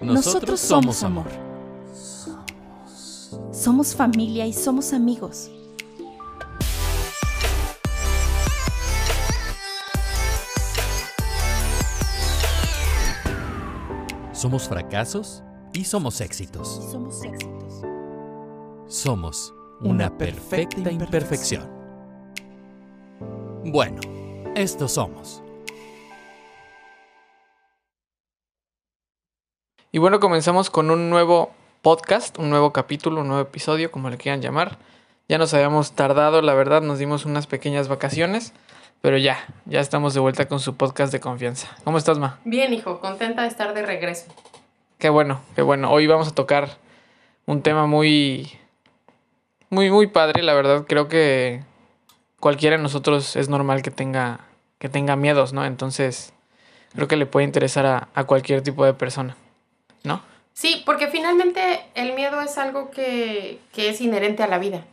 Nosotros somos amor. Somos familia y somos amigos. Somos fracasos y somos éxitos. Somos éxitos. Somos una perfecta imperfección. Bueno, estos somos. Y bueno, comenzamos con un nuevo podcast, un nuevo capítulo, un nuevo episodio, como le quieran llamar. Ya nos habíamos tardado, la verdad, nos dimos unas pequeñas vacaciones, pero ya, ya estamos de vuelta con su podcast de confianza. ¿Cómo estás, Ma? Bien, hijo, contenta de estar de regreso. Qué bueno, qué bueno. Hoy vamos a tocar un tema muy, muy, muy padre, la verdad. Creo que cualquiera de nosotros es normal que tenga, que tenga miedos, ¿no? Entonces, creo que le puede interesar a, a cualquier tipo de persona, ¿no? Sí, porque finalmente el miedo es algo que, que es inherente a la vida,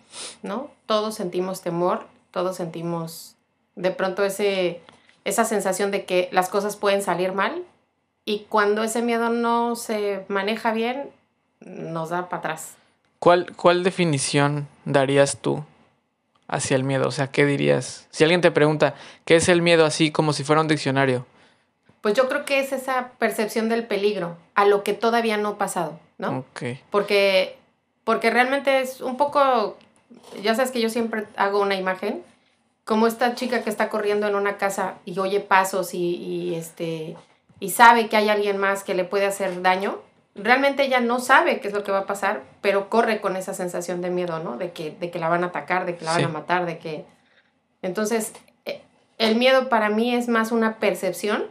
¿no? Todos sentimos temor, todos sentimos de pronto ese, esa sensación de que las cosas pueden salir mal y cuando ese miedo no se maneja bien, nos da para atrás. ¿Cuál, ¿Cuál definición darías tú hacia el miedo? O sea, ¿qué dirías? Si alguien te pregunta, ¿qué es el miedo así como si fuera un diccionario? Pues yo creo que es esa percepción del peligro a lo que todavía no ha pasado, ¿no? Ok. Porque, porque realmente es un poco, ya sabes que yo siempre hago una imagen, como esta chica que está corriendo en una casa y oye pasos y, y, este, y sabe que hay alguien más que le puede hacer daño, realmente ella no sabe qué es lo que va a pasar, pero corre con esa sensación de miedo, ¿no? De que, de que la van a atacar, de que la van a matar, de que... Entonces, eh, el miedo para mí es más una percepción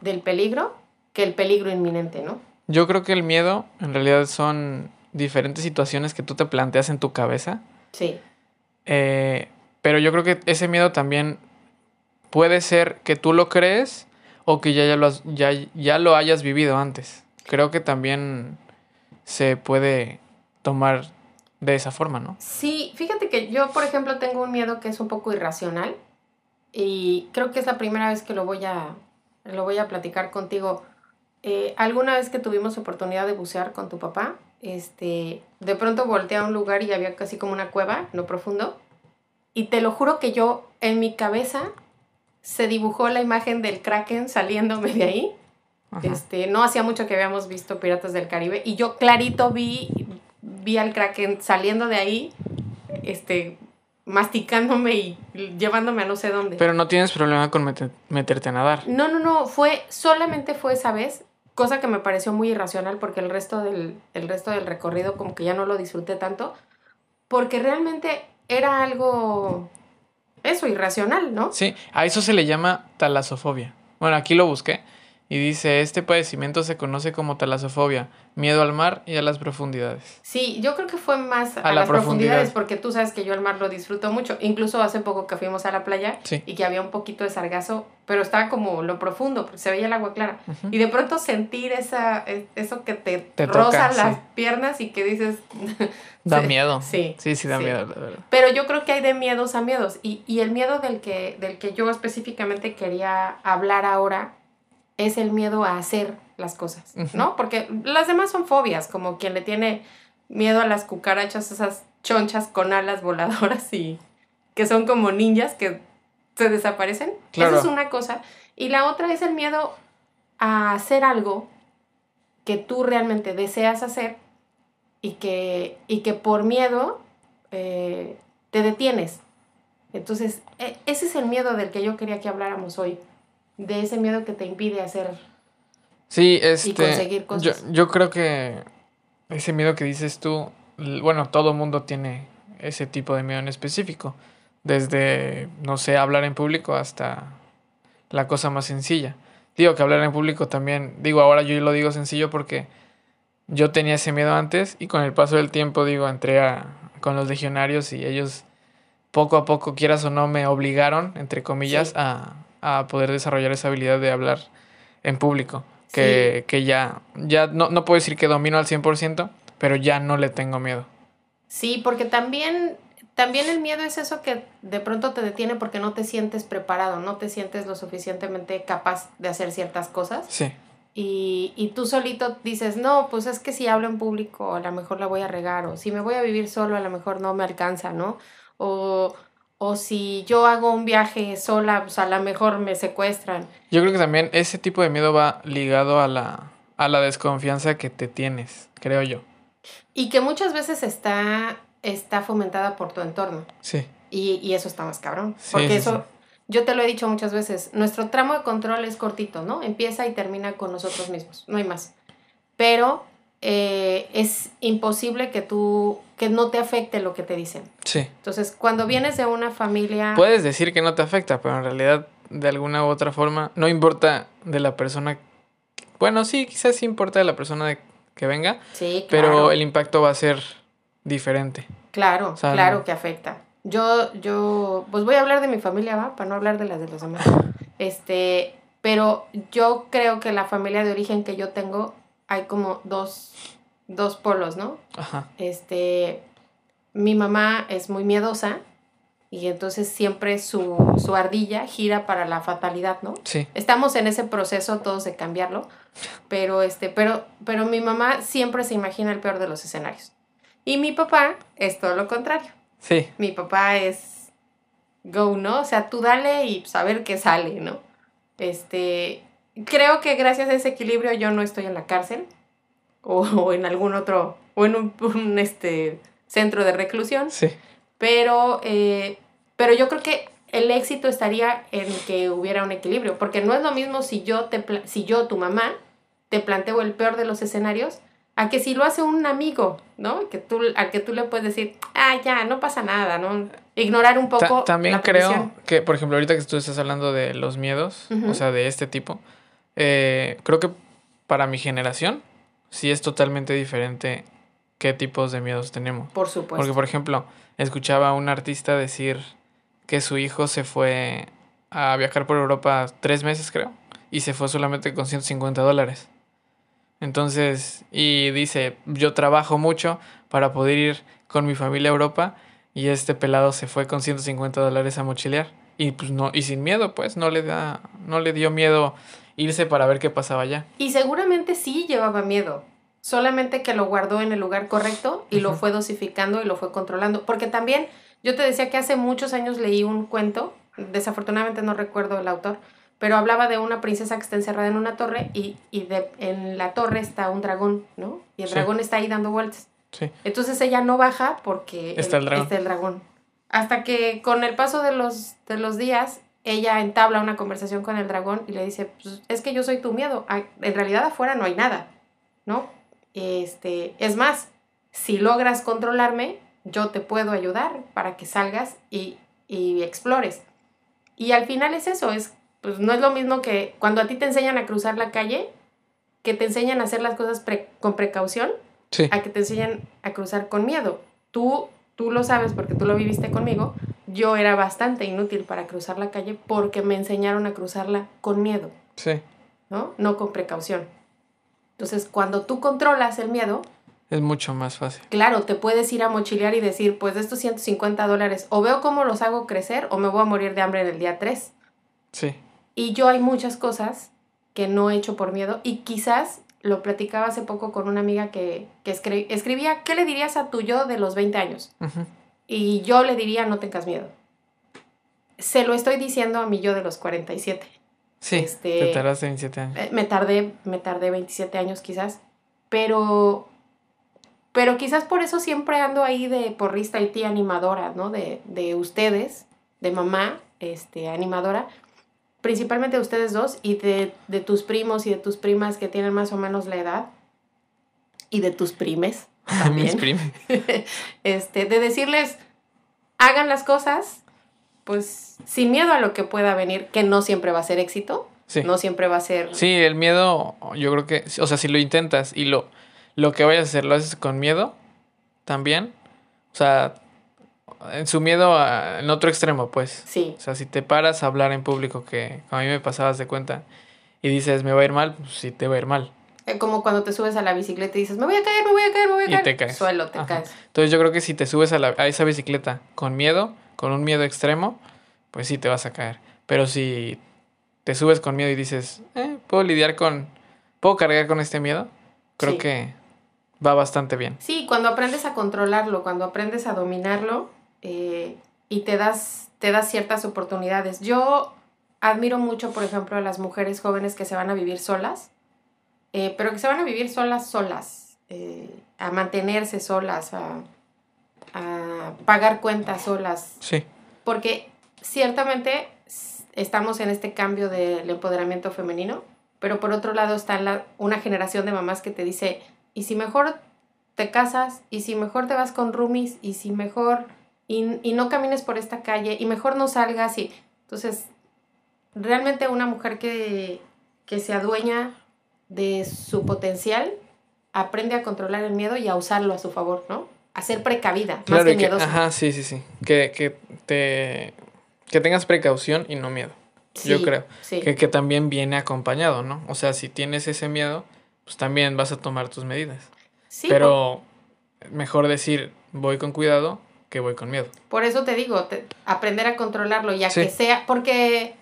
del peligro que el peligro inminente, ¿no? Yo creo que el miedo en realidad son diferentes situaciones que tú te planteas en tu cabeza. Sí. Eh, pero yo creo que ese miedo también puede ser que tú lo crees o que ya, ya, lo, has- ya, ya lo hayas vivido antes. Creo que también se puede tomar de esa forma, ¿no? Sí, fíjate que yo, por ejemplo, tengo un miedo que es un poco irracional y creo que es la primera vez que lo voy a, lo voy a platicar contigo. Eh, alguna vez que tuvimos oportunidad de bucear con tu papá, este, de pronto volteé a un lugar y había casi como una cueva, no profundo, y te lo juro que yo, en mi cabeza, se dibujó la imagen del kraken saliéndome de ahí. Ajá. Este, no hacía mucho que habíamos visto Piratas del Caribe y yo clarito vi, vi al Kraken saliendo de ahí, este, masticándome y llevándome a no sé dónde. Pero no tienes problema con mete- meterte a nadar. no, no, no, fue, solamente fue esa vez, cosa que me pareció muy irracional porque el resto del, el resto del recorrido como que ya no lo disfruté tanto, porque realmente era algo, eso, irracional, ¿no? Sí, a eso se le llama talasofobia. Bueno, aquí lo busqué y dice, este padecimiento se conoce como talasofobia, miedo al mar y a las profundidades. Sí, yo creo que fue más a, A la las profundidades, profundidad. porque tú sabes que yo el mar lo disfruto mucho. Incluso hace poco que fuimos a la playa Sí. y que había un poquito de sargazo, pero estaba como lo profundo, porque se veía el agua clara. Y de pronto sentir esa, e- eso que te, Te roza toca, las sí. piernas y que dices... Da miedo. Sí. Sí, sí da sí. miedo, la verdad. Pero yo creo que hay de miedos a miedos. Y, y el miedo del que, del que yo específicamente quería hablar ahora es el miedo a hacer las cosas. ¿no? Porque las demás son fobias, como quien le tiene miedo a las cucarachas, esas chonchas con alas voladoras y que son como ninjas que se desaparecen. Claro. Esa es una cosa. Y la otra es el miedo a hacer algo que tú realmente deseas hacer y que, y que por miedo eh, te detienes. Entonces, e- ese es el miedo del que yo quería que habláramos hoy. De ese miedo que te impide hacer. Sí, este. conseguir Yo, cosas. yo creo que ese miedo que dices tú, bueno, todo mundo tiene ese tipo de miedo en específico. Desde, no sé, hablar en público hasta la cosa más sencilla. Digo que hablar en público también, digo, ahora yo lo digo sencillo porque yo tenía ese miedo antes y con el paso del tiempo, digo, entré a, con los legionarios y ellos poco a poco, quieras o no, me obligaron, entre comillas, Sí. a, a poder desarrollar esa habilidad de hablar en público. Que, que ya, ya no, no puedo decir que domino al 100%, pero ya no le tengo miedo. Sí, porque también también el miedo es eso que de pronto te detiene porque no te sientes preparado, no te sientes lo suficientemente capaz de hacer ciertas cosas. Sí. Y, y tú solito dices, no, pues es que si hablo en público a lo mejor la voy a regar, o si me voy a vivir solo a lo mejor no me alcanza, ¿no? O, o si yo hago un viaje sola, pues a lo mejor me secuestran. Yo creo que también ese tipo de miedo va ligado a la, a la desconfianza que te tienes, creo yo. Y que muchas veces está, está fomentada por tu entorno. Sí. Y, y eso está más cabrón. Sí, Porque sí, eso, sí. yo te lo he dicho muchas veces, nuestro tramo de control es cortito, ¿no? Empieza y termina con nosotros mismos, no hay más. Pero eh, es imposible que tú, que no te afecte lo que te dicen. Sí. Entonces, cuando vienes de una familia... Puedes decir que no te afecta, pero en realidad, de alguna u otra forma, no importa de la persona. Bueno, sí, quizás sí importa de la persona de- que venga, Sí, claro. pero el impacto va a ser diferente. Claro, O sea, claro que afecta. Yo, yo, pues voy a hablar de mi familia, ¿va? Para no hablar de las de los demás. Este, pero yo creo que la familia de origen que yo tengo, hay como dos, dos polos, ¿no? Ajá. Este, mi mamá es muy miedosa y entonces siempre su, su ardilla gira para la fatalidad, ¿no? Sí. Estamos en ese proceso todos de cambiarlo, pero este, pero, pero mi mamá siempre se imagina el peor de los escenarios. Y mi papá es todo lo contrario. Sí. Mi papá es go, ¿no? O sea, tú dale y saber qué sale, ¿no? Este, creo que gracias a ese equilibrio yo no estoy en la cárcel o, o en algún otro, o en un, un, este, centro de reclusión, Sí. pero, eh, pero yo creo que el éxito estaría en que hubiera un equilibrio, porque no es lo mismo si yo, te si yo, tu mamá, te planteo el peor de los escenarios, a que si lo hace un amigo, ¿no? Que tú, al que tú le puedes decir, ah, ya, no pasa nada, ¿no? Ignorar un Ta- poco. también la creo que, por ejemplo, ahorita que tú estás hablando de los miedos, o sea, de este tipo, eh, creo que para mi generación sí es totalmente diferente qué tipos de miedos tenemos. Por supuesto. Porque, por ejemplo, escuchaba a un artista decir que su hijo se fue a viajar por Europa tres meses, creo, y se fue solamente con 150 dólares. Entonces, y dice, yo trabajo mucho para poder ir con mi familia a Europa y este pelado se fue con 150 dólares a mochilear. Y pues no, y sin miedo, pues, no le da, no le dio miedo irse para ver qué pasaba allá. Y seguramente sí llevaba miedo, solamente que lo guardó en el lugar correcto y lo fue dosificando y lo fue controlando. Porque también yo te decía que hace muchos años leí un cuento, desafortunadamente no recuerdo el autor, pero hablaba de una princesa que está encerrada en una torre y, y de, en la torre está un dragón, ¿no? Y el Sí. dragón está ahí dando vueltas. Sí. Entonces ella no baja porque Está el dragón. está el dragón. Hasta que con el paso de los, de los días, ella entabla una conversación con el dragón y le dice, pues, es que yo soy tu miedo. En realidad afuera no hay nada, ¿no? Este, es más, si logras controlarme, yo te puedo ayudar para que salgas y, y explores. Y al final es eso, es, pues no es lo mismo que cuando a ti te enseñan a cruzar la calle, que te enseñan a hacer las cosas pre- con precaución, Sí. a que te enseñan a cruzar con miedo. Tú, tú lo sabes porque tú lo viviste conmigo. Yo era bastante inútil para cruzar la calle porque me enseñaron a cruzarla con miedo, Sí. ¿no? No con precaución. Entonces, cuando tú controlas el miedo, Es mucho más fácil. claro, te puedes ir a mochilear y decir, pues de estos 150 dólares, o veo cómo los hago crecer o me voy a morir de hambre en el día 3. Sí. Y yo hay muchas cosas que no he hecho por miedo y quizás lo platicaba hace poco con una amiga que, que escri- escribía, ¿qué le dirías a tu yo de los 20 años? Ujú. Y yo le diría, no tengas miedo. Se lo estoy diciendo a mi yo de los 47. Sí. Este- Te tardaste 27 años. Eh, Me tardé, me tardé 27 años quizás, pero, pero quizás por eso siempre ando ahí de porrista y tía animadora, ¿no? De, de ustedes, de mamá, este, animadora, principalmente de ustedes dos y de, de tus primos y de tus primas que tienen más o menos la edad y de tus primes también. primos. este, de decirles, hagan las cosas, pues sin miedo a lo que pueda venir, que no siempre va a ser éxito, Sí. no siempre va a ser... Sí, el miedo, yo creo que, o sea, si lo intentas y lo, lo que vayas a hacer lo haces con miedo, también, o sea, en su miedo a- en otro extremo, pues. Sí, O sea, si te paras a hablar en público, que a mí me pasabas de cuenta, y dices, me va a ir mal, pues sí te va a ir mal. Eh, como cuando te subes a la bicicleta y dices, me voy a caer, me voy a caer, me voy a Y caer. te caes. Suelo, te Ajá. caes. Entonces yo creo que si te subes a, la- a esa bicicleta con miedo, con un miedo extremo, pues sí te vas a caer. Pero si te subes con miedo y dices, eh, puedo lidiar con, puedo cargar con este miedo, creo Sí. que va bastante bien. Sí, cuando aprendes a controlarlo, cuando aprendes a dominarlo eh, y te das, te das ciertas oportunidades. Yo admiro mucho, por ejemplo, a las mujeres jóvenes que se van a vivir solas, eh, pero que se van a vivir solas, solas, eh, a mantenerse solas, a, a pagar cuentas solas, Sí, porque ciertamente estamos en este cambio del empoderamiento femenino, pero por otro lado está la, una generación de mamás que te dice, y si mejor te casas, y si mejor te vas con roomies, y si mejor, y, y no camines por esta calle, y mejor no salgas, y entonces, realmente una mujer que, que se adueña de su potencial, aprende a controlar el miedo y a usarlo a su favor, ¿no? A ser precavida, más claro, que y que, miedosa. ajá, sí, sí, sí. Que, que te, que tengas precaución y no miedo. yo creo. sí. Que, que también viene acompañado, ¿no? O sea, si tienes ese miedo, pues también vas a tomar tus medidas. Sí, Pero mejor decir, voy con cuidado que voy con miedo. Por eso te digo, te- aprender a controlarlo ya Sí. que sea, porque,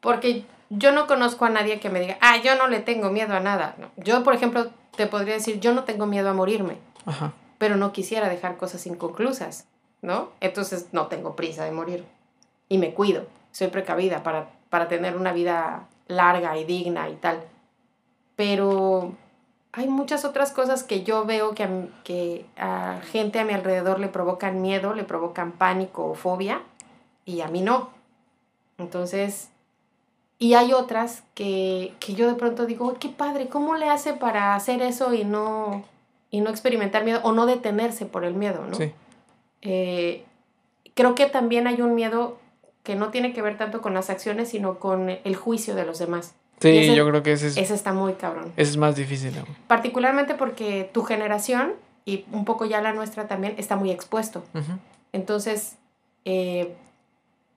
porque yo no conozco a nadie que me diga, ah, yo no le tengo miedo a nada. No. Yo, por ejemplo, te podría decir, yo no tengo miedo a morirme, Ajá. pero no quisiera dejar cosas inconclusas, ¿no? Entonces no tengo prisa de morir. Y me cuido, soy precavida para, para tener una vida larga y digna y tal. Pero hay muchas otras cosas que yo veo que a, que a gente a mi alrededor le provocan miedo, le provocan pánico o fobia, y a mí no. Entonces, y hay otras que, que yo de pronto digo, "Uy, qué padre, ¿cómo le hace para hacer eso y no, y no experimentar miedo o no detenerse por el miedo, ¿no? Sí. Eh, creo que también hay un miedo que no tiene que ver tanto con las acciones, sino con el juicio de los demás. Sí, ese- yo creo que ese es, Ese está muy cabrón. ese es más difícil. aún. Particularmente porque tu generación, y un poco ya la nuestra también, está muy expuesto. Ujú. Entonces, eh,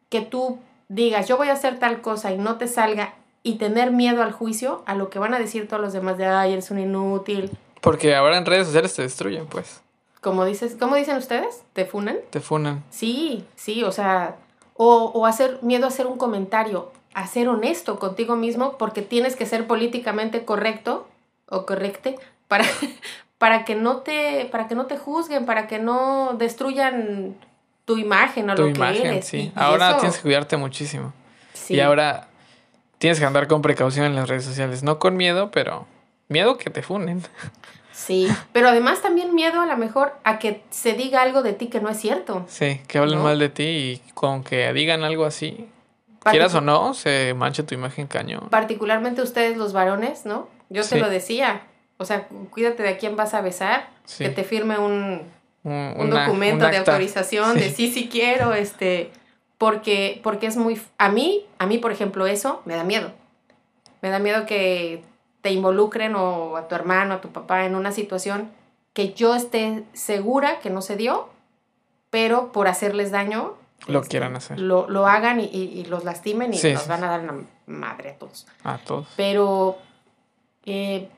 que tú digas, yo voy a hacer tal cosa y no te salga y tener miedo al juicio, a lo que van a decir todos los demás de, ay, eres un inútil. Porque ahora en redes sociales te destruyen, pues. Como dices, ¿cómo dicen ustedes? ¿Te funan? Te funan. Sí, sí, o sea, o, o hacer miedo a hacer un comentario, a ser honesto contigo mismo, porque tienes que ser políticamente correcto o correcte para, para que no te, para que no te juzguen, para que no destruyan tu imagen o Tu lo imagen, que eres. sí. Y- ahora eso- tienes que cuidarte muchísimo. sí, Y ahora tienes que andar con precaución en las redes sociales. No con miedo, pero miedo que te funen. Sí, pero además también miedo a lo mejor a que se diga algo de ti que no es cierto. Sí, que hablen ¿No? mal de ti y con que digan algo así, quieras o no, se mancha tu imagen cañón. Particularmente ustedes los varones, ¿no? Yo te Sí. lo decía. O sea, cuídate de a quién vas a besar, Sí. que te firme un, Un, un una- documento un de autorización de Sí. sí, sí quiero, este, porque, porque es muy, a mí, a mí, por ejemplo, eso me da miedo. Me da miedo que te involucren o a tu hermano, a tu papá en una situación que yo esté segura que no se dio, pero por hacerles daño. Lo este, quieran hacer. Lo, lo hagan y, y- y los lastimen y Sí, nos sí, van a dar una madre a todos. A todos. Pero eh,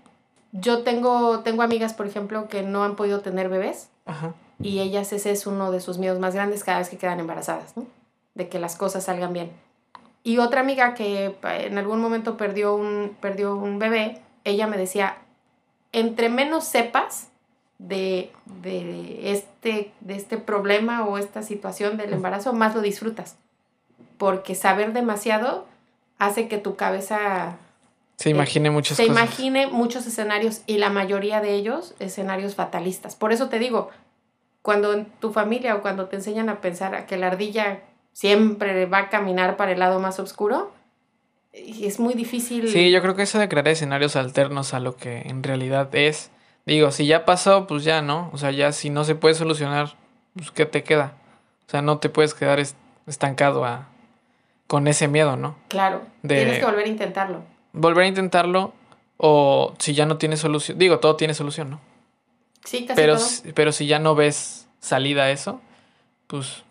yo tengo, tengo amigas, por ejemplo, que no han podido tener bebés Ajá. y ellas ese es uno de sus miedos más grandes cada vez que quedan embarazadas, ¿no? De que las cosas salgan bien. Y otra amiga que en algún momento perdió un, perdió un bebé, ella me decía, entre menos sepas de, de, este, de este problema o esta situación del embarazo, más lo disfrutas. Porque saber demasiado hace que tu cabeza Se imagine muchas se cosas. imagine muchos escenarios y la mayoría de ellos escenarios fatalistas. Por eso te digo, cuando en tu familia o cuando te enseñan a pensar a que la ardilla siempre va a caminar para el lado más oscuro, y es muy difícil. Sí, yo creo que eso de crear escenarios alternos a lo que en realidad es. Digo, si ya pasó, pues ya, ¿no? O sea, ya si no se puede solucionar, pues ¿qué te queda? O sea, no te puedes quedar es- estancado a, con ese miedo, ¿no? Claro, de- tienes que volver a intentarlo. Volver a intentarlo o si ya no tiene solución. Digo, todo tiene solución, ¿no? Sí, casi Pero, todo. si- pero si ya no ves salida a eso, pues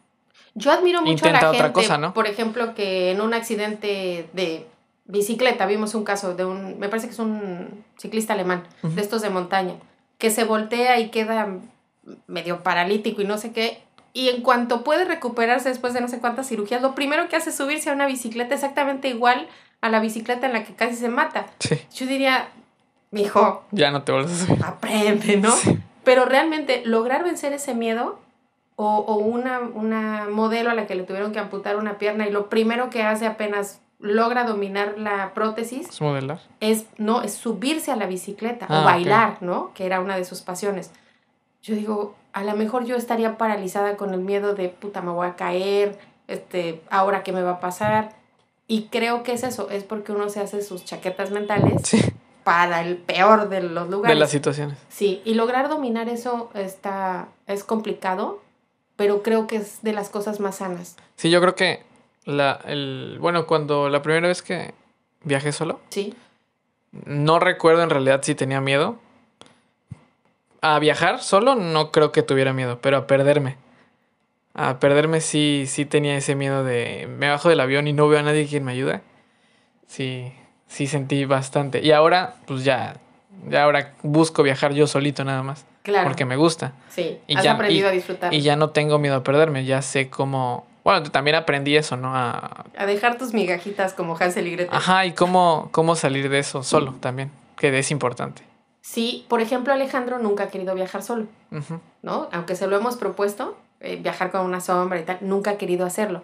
Yo admiro mucho a Intenta la otra gente, cosa, ¿no? por ejemplo, que en un accidente de bicicleta. Vimos un caso de un, me parece que es un ciclista alemán, de estos de montaña, que se voltea y queda medio paralítico y no sé qué. Y en cuanto puede recuperarse después de no sé cuántas cirugías, lo primero que hace es subirse a una bicicleta exactamente igual a la bicicleta en la que casi se mata. Sí. Yo diría, mijo, Ya no te vuelves a subir. aprende, ¿no? Sí. Pero realmente lograr vencer ese miedo o, o una, una modelo a la que le tuvieron que amputar una pierna y lo primero que hace apenas logra dominar la prótesis Es modelar. es no es subirse a la bicicleta Ah, o ok. bailar, ¿no? Que era una de sus pasiones. Yo digo, a lo mejor yo estaría paralizada con el miedo de puta me voy a caer, este, ahora qué me va a pasar. Y creo que es eso, es porque uno se hace sus chaquetas mentales Sí. para el peor de los lugares. De las situaciones. Sí, y lograr dominar eso está es complicado, pero creo que es de las cosas más sanas. Sí, yo creo que la, el, bueno, cuando la primera vez que viajé solo, Sí. no recuerdo en realidad si tenía miedo. A viajar solo no creo que tuviera miedo, pero a perderme. A perderme sí, sí tenía ese miedo de me bajo del avión y no veo a nadie quien me ayude. Sí, sí sentí bastante. Y ahora, pues ya, ya ahora busco viajar yo solito nada más, Claro. porque me gusta. sí, y has ya- aprendido a disfrutar. Y ya no tengo miedo a perderme, ya sé cómo... Bueno, también aprendí eso, ¿no? A, A dejar tus migajitas como Hansel y Gretel. Ajá, y cómo, cómo salir de eso solo también, que es importante. Sí, por ejemplo, Alejandro nunca ha querido viajar solo. ¿no? Aunque se lo hemos propuesto, eh, viajar con una sombra y tal, nunca ha querido hacerlo.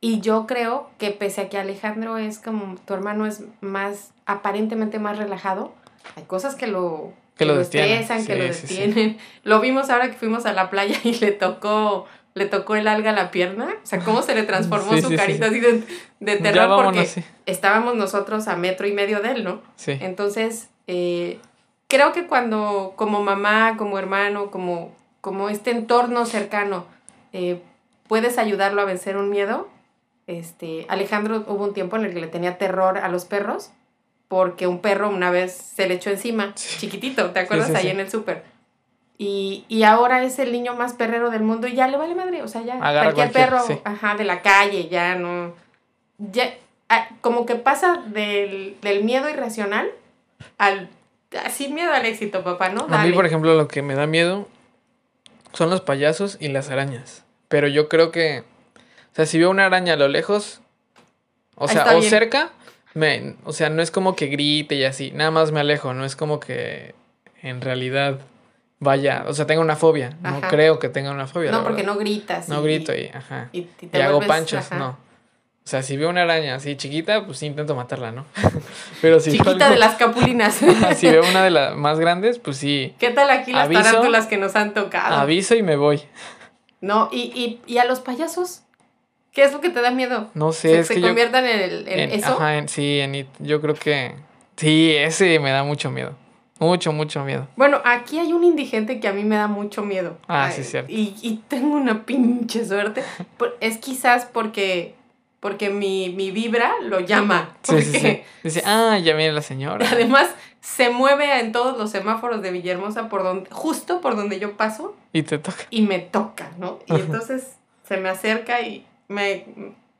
Y yo creo que pese a que Alejandro es como tu hermano es más aparentemente más relajado, hay cosas que lo Que lo detienen, estresan, que sí, lo sí, sí. detienen. Lo vimos ahora que fuimos a la playa y le tocó le tocó el alga a la pierna, o sea, cómo se le transformó Sí, su sí, sí. carita así de, de terror vámonos, porque sí. estábamos nosotros a metro y medio de él, ¿no? Sí. Entonces, eh, creo que cuando como mamá, como hermano, como, como este entorno cercano, eh, puedes ayudarlo a vencer un miedo. Este, Alejandro hubo un tiempo en el que le tenía terror a los perros porque un perro una vez se le echó encima, chiquitito, ¿te acuerdas? sí, Ahí sí. en el súper. Y, y ahora es el niño más perrero del mundo y ya le vale madre, o sea, ya Agarra cualquier, perro, ajá, de la calle, ya no, ya, ah, como que pasa del, del miedo irracional al, ah, sin miedo al éxito, papá, ¿no? A mí, Dale. por ejemplo, lo que me da miedo son los payasos y las arañas. Pero yo creo que, o sea, si veo una araña a lo lejos, o sea, está o bien. cerca, me, o sea, no es como que grite y así, nada más me alejo, no es como que en realidad vaya, o sea, tenga una fobia. No creo que tenga una fobia. no, porque verdad. no gritas. No grito y, ajá. y, y Y, te hago vuelves- panchos, ajá. no. O sea, si veo una araña así chiquita, pues sí intento matarla, ¿no? Pero si Chiquita algo- de las capulinas. si veo una de las más grandes, pues sí, ¿Qué tal aquí las Aviso. tarántulas que nos han tocado? aviso y me voy. No, y, y, y a los payasos, ¿qué es lo que te da miedo? No sé, ¿Se, es se que yo... conviertan en, el- en en- eso? Ajá, en- sí, en it. Yo creo que... Sí, ese me da mucho miedo. Mucho, mucho miedo. Bueno, aquí hay un indigente que a mí me da mucho miedo. Ah, Ay, sí, cierto. Y, y tengo una pinche suerte. Es quizás porque, porque mi, mi vibra lo llama. Sí, sí, sí. porque Dice, ah, ya viene la señora. Además, se mueve en todos los semáforos de Villahermosa por donde, justo por donde yo paso Y te toca. y me toca, ¿no? Y entonces se me acerca y me,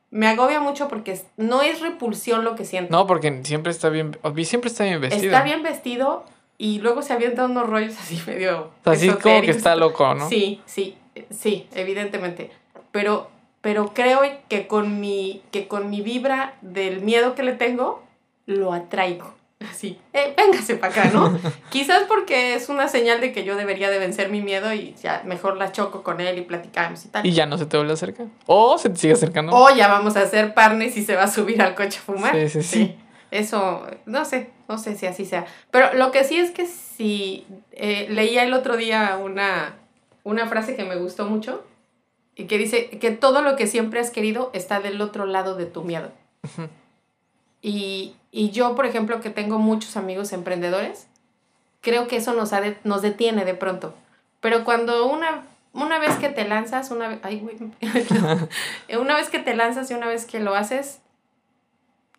me agobia mucho porque no es repulsión lo que siento. No, porque siempre está bien... Siempre está bien vestido. Está bien vestido y luego se avienta unos rollos así medio. Así como que está loco, ¿no? Sí, sí, sí, evidentemente. Pero, pero creo que con mi, que con mi vibra del miedo que le tengo, lo atraigo. Así, eh, véngase para acá, ¿no? Quizás porque es una señal de que yo debería de vencer mi miedo y ya mejor la choco con él y platicamos y tal. Y ya no se te vuelve a acercar. O se te sigue acercando. O ya vamos a hacer partners y se va a subir al coche a fumar. Sí, sí, sí. Eso, no sé, no sé si así sea. Pero lo que sí es que si eh, leía el otro día una, una frase que me gustó mucho y que dice que todo lo que siempre has querido está del otro lado de tu miedo. Y, y yo, por ejemplo, que tengo muchos amigos emprendedores, creo que eso nos, ha de- nos detiene de pronto. Pero cuando una, una vez que te lanzas, una vez, ay, güey, una vez que te lanzas y una vez que lo haces,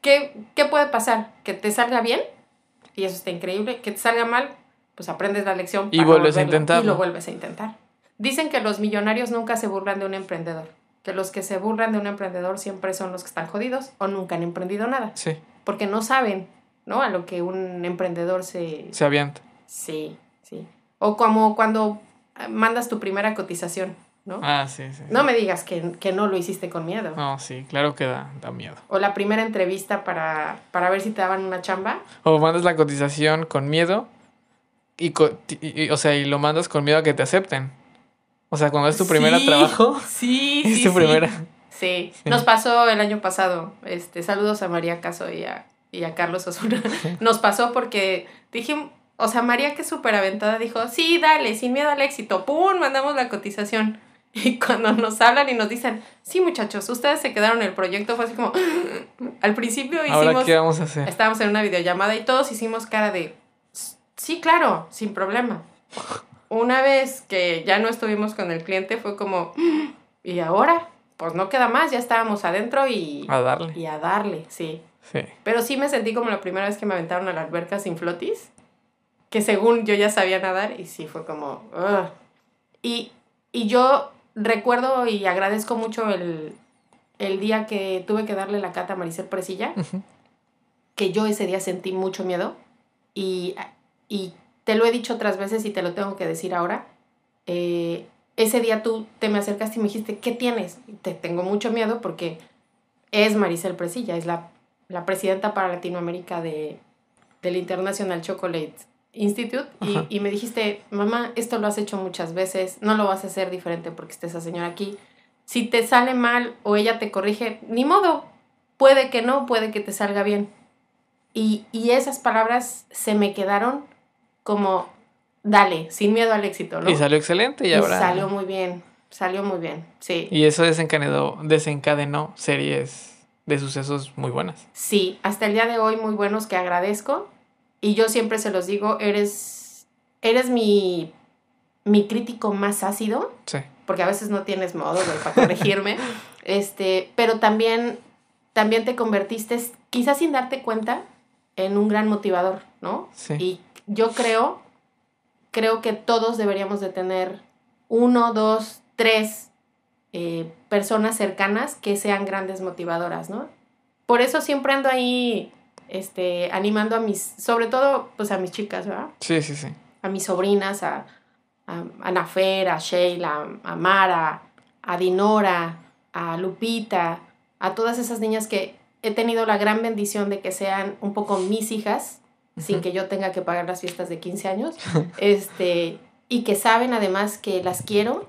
¿qué, ¿qué puede pasar? ¿Que te salga bien? Y eso está increíble. ¿Que te salga mal? Pues aprendes la lección. Y vuelves a intentarlo. Y lo vuelves a intentar. Dicen que los millonarios nunca se burlan de un emprendedor. Que los que se burlan de un emprendedor siempre son los que están jodidos o nunca han emprendido nada. Sí. porque no saben, ¿no? A lo que un emprendedor se... Se avienta. Sí, sí. O como cuando mandas tu primera cotización, ¿no? Ah, sí, sí. No me digas que, que no lo hiciste con miedo. No, sí, claro que da, da miedo. O la primera entrevista para, para ver si te daban una chamba. O mandas la cotización con miedo y, co- y- y- o sea, y lo mandas con miedo a que te acepten. O sea, cuando es tu primera Sí, trabajo, Sí, es sí, tu sí. primera. Sí, nos pasó el año pasado. Este, saludos a María Caso y a, y a Carlos Osuna. Nos pasó porque dije, o sea, María que es súper aventada dijo, sí, dale, sin miedo al éxito. ¡Pum! Mandamos la cotización. Y cuando nos hablan y nos dicen, sí, muchachos, ustedes se quedaron en el proyecto, fue así como, al principio Ahora, hicimos, ¿qué vamos a hacer? estábamos en una videollamada y todos hicimos cara de, sí, claro, sin problema. Una vez que ya no estuvimos con el cliente fue como, ¿y ahora? Pues no queda más, ya estábamos adentro y, A darle. y a darle, sí. Sí. Pero sí me sentí como la primera vez que me aventaron a la alberca sin flotis, que según yo ya sabía nadar y sí fue como... "Ugh". Y, y yo recuerdo y agradezco mucho el, el día que tuve que darle la cata a Maricel Presilla, Ujú. que yo ese día sentí mucho miedo y, y te lo he dicho otras veces y te lo tengo que decir ahora. Eh, ese día tú te me acercaste y me dijiste, ¿qué tienes? Y Te tengo mucho miedo porque es Maricel Presilla, es la, la presidenta para Latinoamérica de, del International Chocolate Institute. Y, y me dijiste, mamá, esto lo has hecho muchas veces, no lo vas a hacer diferente porque esté esa señora aquí. Si te sale mal o ella te corrige, ni modo, puede que no, puede que te salga bien. Y, y esas palabras se me quedaron como, dale, sin miedo al éxito, ¿no? Y salió excelente y, ahora. salió muy bien, salió muy bien, sí. Y eso desencadenó, desencadenó series de sucesos muy buenas. Sí, hasta el día de hoy muy buenos que agradezco. Y yo siempre se los digo, eres, eres mi, mi crítico más ácido, Sí. porque a veces no tienes modo para corregirme. este, pero también, también te convertiste, quizás sin darte cuenta, en un gran motivador, ¿no? Sí. Y yo creo, creo que todos deberíamos de tener uno, dos, tres eh, personas cercanas que sean grandes motivadoras, ¿no? Por eso siempre ando ahí este, animando a mis, sobre todo, pues a mis chicas, ¿verdad? Sí, sí, sí. A mis sobrinas, a, a, a Nafer, a Sheila, a Mara, a Dinora, a Lupita, a todas esas niñas que he tenido la gran bendición de que sean un poco mis hijas, sin que yo tenga que pagar las fiestas de 15 años, este, y que saben además que las quiero,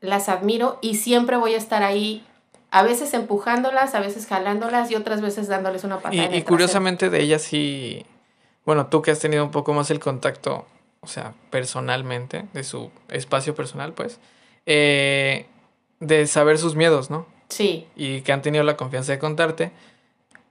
las admiro y siempre voy a estar ahí, a veces empujándolas, a veces jalándolas y otras veces dándoles una patada. Y, en el y trasero. curiosamente de ella sí, bueno, tú que has tenido un poco más el contacto, o sea, personalmente, de su espacio personal, pues, eh, de saber sus miedos, ¿no? Sí, Y que han tenido la confianza de contarte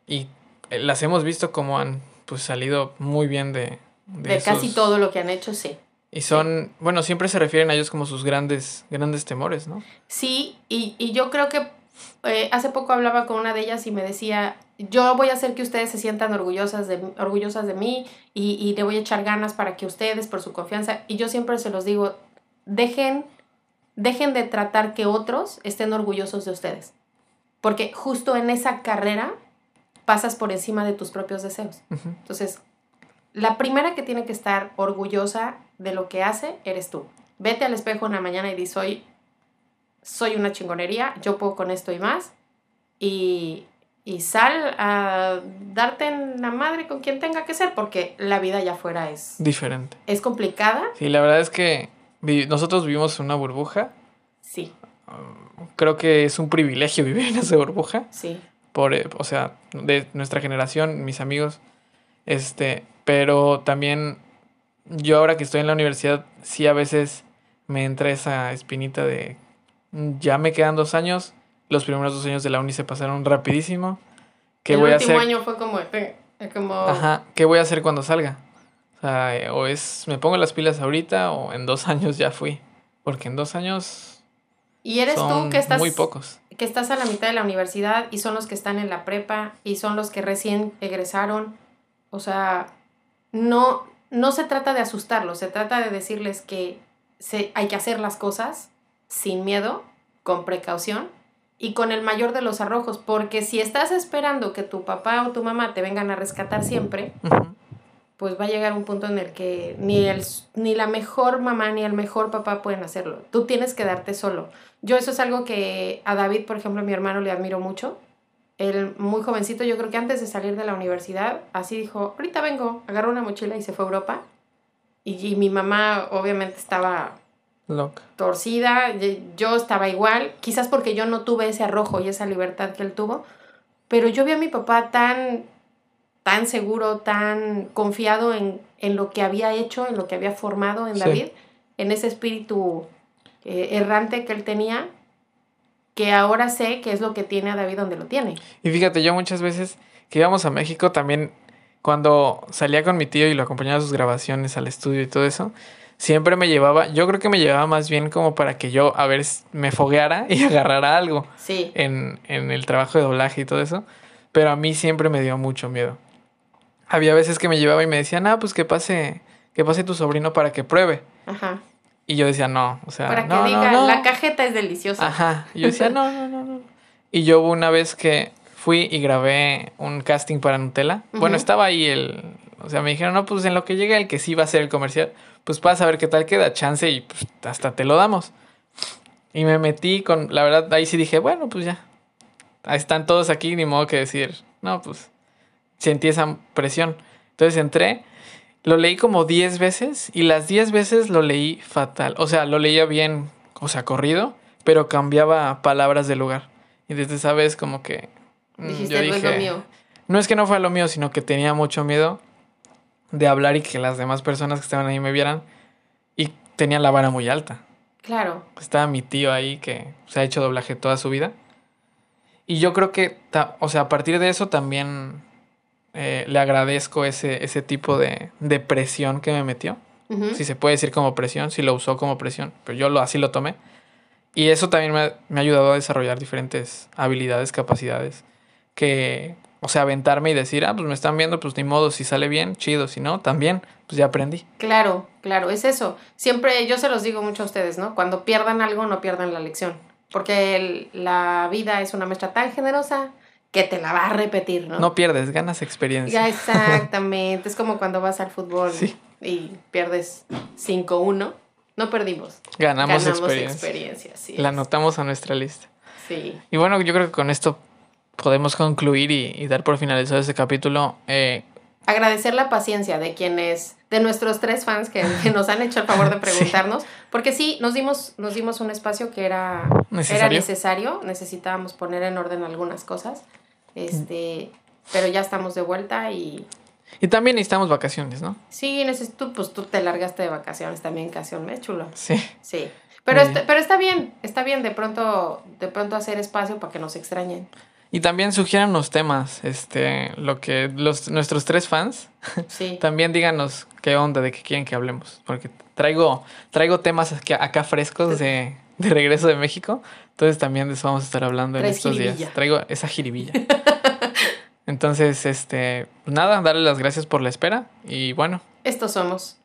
y eh, las hemos visto como han, pues, salido muy bien de... de, casi esos- todo lo que han hecho, sí. Y son, bueno, siempre se refieren a ellos como sus grandes, grandes temores, ¿no? Sí, y, y yo creo que eh, hace poco hablaba con una de ellas y me decía, yo voy a hacer que ustedes se sientan orgullosas de, orgullosas de mí y, y le voy a echar ganas para que ustedes, por su confianza, y yo siempre se los digo, dejen, dejen de tratar que otros estén orgullosos de ustedes, porque justo en esa carrera pasas por encima de tus propios deseos. Entonces, la primera que tiene que estar orgullosa de lo que hace eres tú. Vete al espejo en la mañana y di, soy, soy una chingonería, yo puedo con esto y más. Y, y sal a darte en la madre con quien tenga que ser, porque la vida allá afuera es, Diferente. es complicada. Sí, la verdad es que nosotros vivimos en una burbuja. Sí, Creo que es un privilegio vivir en esa burbuja. sí, por, eh, o sea, de nuestra generación, mis amigos, este, pero también yo ahora que estoy en la universidad, sí a veces me entra esa espinita de, "Mm, ya me quedan dos años, los primeros dos años de la uni se pasaron rapidísimo, ¿qué el voy a último hacer? año fue como, eh, como Ajá, ¿qué voy a hacer cuando salga? O sea, eh, o es, me pongo las pilas ahorita o en dos años ya fui, porque en dos años y eres son tú que estás muy pocos. Que estás a la mitad de la universidad y son los que están en la prepa y son los que recién egresaron. O sea, no, no se trata de asustarlos, se trata de decirles que se, hay que hacer las cosas sin miedo, con precaución y con el mayor de los arrojos, porque si estás esperando que tu papá o tu mamá te vengan a rescatar siempre. Pues va a llegar un punto en el que ni, el, ni la mejor mamá ni el mejor papá pueden hacerlo. Tú tienes que darte solo. Yo eso es algo que a David, por ejemplo, mi hermano, le admiro mucho. Él, muy jovencito, yo creo que antes de salir de la universidad, así dijo, ahorita vengo, agarró una mochila y se fue a Europa. Y, y mi mamá obviamente estaba Loca. torcida, yo estaba igual, quizás porque yo no tuve ese arrojo y esa libertad que él tuvo, pero yo vi a mi papá tan, tan seguro, tan confiado en, en lo que había hecho, en lo que había formado en Sí. David, en ese espíritu eh, errante que él tenía, que ahora sé que es lo que tiene a David donde lo tiene. Y fíjate, yo muchas veces que íbamos a México también, cuando salía con mi tío y lo acompañaba a sus grabaciones al estudio y todo eso, siempre me llevaba, yo creo que me llevaba más bien como para que yo, a ver, me fogueara y agarrara algo Sí, en, en el trabajo de doblaje y todo eso, pero a mí siempre me dio mucho miedo. Había veces que me llevaba y me decían, ah, pues que pase, que pase tu sobrino para que pruebe. ajá. Y yo decía, no, o sea, Para que no, no, diga, no". la cajeta es deliciosa. Ajá. Y yo decía, no, no, no, no. Y yo hubo una vez que fui y grabé un casting para Nutella. Bueno, estaba ahí el. O sea, me dijeron, no, pues en lo que llega el que sí va a ser el comercial, pues para saber qué tal queda, chance y pues hasta te lo damos. Y me metí con. La verdad, ahí sí dije, bueno, pues ya. Ahí están todos aquí, ni modo que decir, no, pues. Sentí esa presión. Entonces entré. Lo leí como 10 veces y las 10 veces lo leí fatal. O sea, lo leía bien, o sea, corrido, pero cambiaba palabras de lugar. Y desde esa vez como que... mm, Dijiste, no es lo mío. No es que no fue lo mío, sino que tenía mucho miedo de hablar y que las demás personas que estaban ahí me vieran. Y tenía la vara muy alta. Claro, Estaba mi tío ahí que se ha hecho doblaje toda su vida. Y yo creo que, o sea, a partir de eso también eh, le agradezco ese, ese tipo de, de presión que me metió. Ujú. Si se puede decir como presión, si lo usó como presión, pero yo lo, así lo tomé. Y eso también me, me ha ayudado a desarrollar diferentes habilidades, capacidades. Que, o sea, aventarme y decir, ah, pues me están viendo, pues ni modo, si sale bien, chido, si no, también, pues ya aprendí. Claro, claro, es eso. Siempre yo se los digo mucho a ustedes, ¿no? Cuando pierdan algo, no pierdan la lección. Porque el- la vida es una maestra tan generosa que te la va a repetir, ¿no? No pierdes, ganas experiencia. Ya, exactamente. es como cuando vas al fútbol Sí. y pierdes 5-1. No perdimos. Ganamos, Ganamos experiencia. experiencia. sí La es. anotamos a nuestra lista. Sí. Y bueno, yo creo que con esto podemos concluir y, y dar por finalizado este capítulo. Eh, Agradecer la paciencia de quienes, de nuestros tres fans que, que nos han hecho el favor de preguntarnos. Porque sí, nos dimos, nos dimos un espacio que era era necesario, necesitábamos poner en orden algunas cosas. Este, pero ya estamos de vuelta y y también necesitamos vacaciones, ¿no? sí, necesito, pues tú te largaste de vacaciones también casi un mes, chulo. Sí. Sí. Pero, está, pero está bien, está bien de pronto, de pronto hacer espacio para que nos extrañen. Y también sugieran los temas, este, lo que los, nuestros tres fans, Sí. también díganos qué onda, de qué quieren que hablemos, porque traigo, traigo temas aquí- acá frescos de, de regreso de México, entonces también de eso vamos a estar hablando en estos jiribilla. días. Traigo esa jiribilla. Entonces, este, nada, darle las gracias por la espera y bueno, Estos somos.